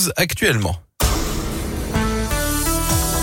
12 actuellement.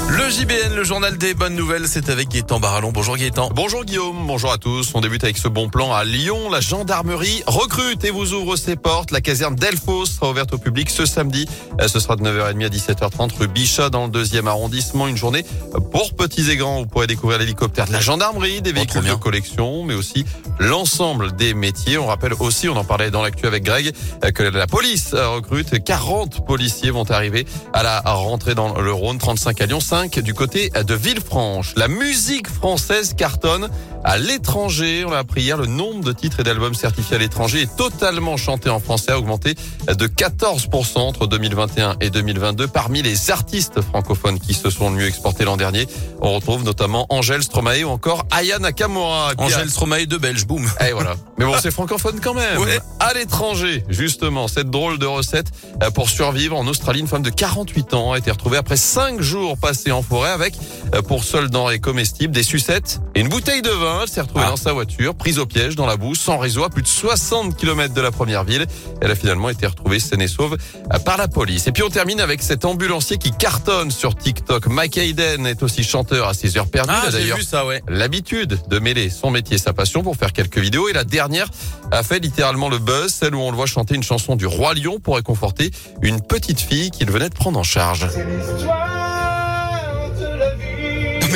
Le JBN, le journal des bonnes nouvelles, c'est avec Gaëtan Barallon. Bonjour Gaëtan. Bonjour Guillaume, bonjour à tous. On débute avec ce bon plan à Lyon. La gendarmerie recrute et vous ouvre ses portes. La caserne Delphos sera ouverte au public ce samedi. Euh, ce sera de 9h30 à 17h30 rue Bichat dans le deuxième arrondissement. Une journée pour petits et grands. Vous pourrez découvrir l'hélicoptère de la gendarmerie, des véhicules de collection, mais aussi l'ensemble des métiers. On rappelle aussi, on en parlait dans l'actu avec Greg, euh, que la police recrute. 40 policiers vont arriver à la rentrée dans le Rhône, 35 à Lyon, 5 du côté de Villefranche. La musique française cartonne à l'étranger. On l'a appris hier, le nombre de titres et d'albums certifiés à l'étranger est totalement chanté en français, a augmenté de 14% entre 2021 et 2022. Parmi les artistes francophones qui se sont le mieux exportés l'an dernier, on retrouve notamment Angèle Stromae ou encore Aya Nakamura. Angèle Stromae de Belge, boum. Et voilà. Mais bon, c'est francophone quand même. À l'étranger, justement, cette drôle de recette pour survivre en Australie, une femme de 48 ans a été retrouvée après 5 jours passés en forêt avec, euh, pour seul denrées comestibles, des sucettes et une bouteille de vin. Elle s'est retrouvée ah. dans sa voiture, prise au piège dans la boue, sans réseau, à plus de 60 km de la première ville. Elle a finalement été retrouvée saine et sauve euh, par la police. Et puis on termine avec cet ambulancier qui cartonne sur TikTok. Mike Hayden est aussi chanteur à ses heures perdues. Ah, d'ailleurs ça, ouais. l'habitude de mêler son métier et sa passion pour faire quelques vidéos. Et la dernière a fait littéralement le buzz, celle où on le voit chanter une chanson du roi lion pour réconforter une petite fille qu'il venait de prendre en charge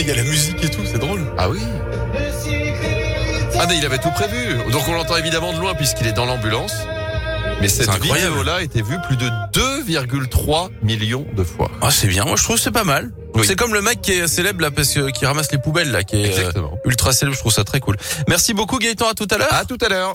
mais il y a la musique et tout, c'est drôle. Ah oui Ah mais il avait tout prévu. Donc on l'entend évidemment de loin puisqu'il est dans l'ambulance. Mais cette vidéo-là a été vue plus de 2,3 millions de fois. Ah c'est bien, moi je trouve c'est pas mal. C'est comme le mec qui est célèbre là parce que qui ramasse les poubelles là, qui est euh, ultra célèbre. Je trouve ça très cool. Merci beaucoup Gaëtan. À tout à l'heure. À tout à l'heure.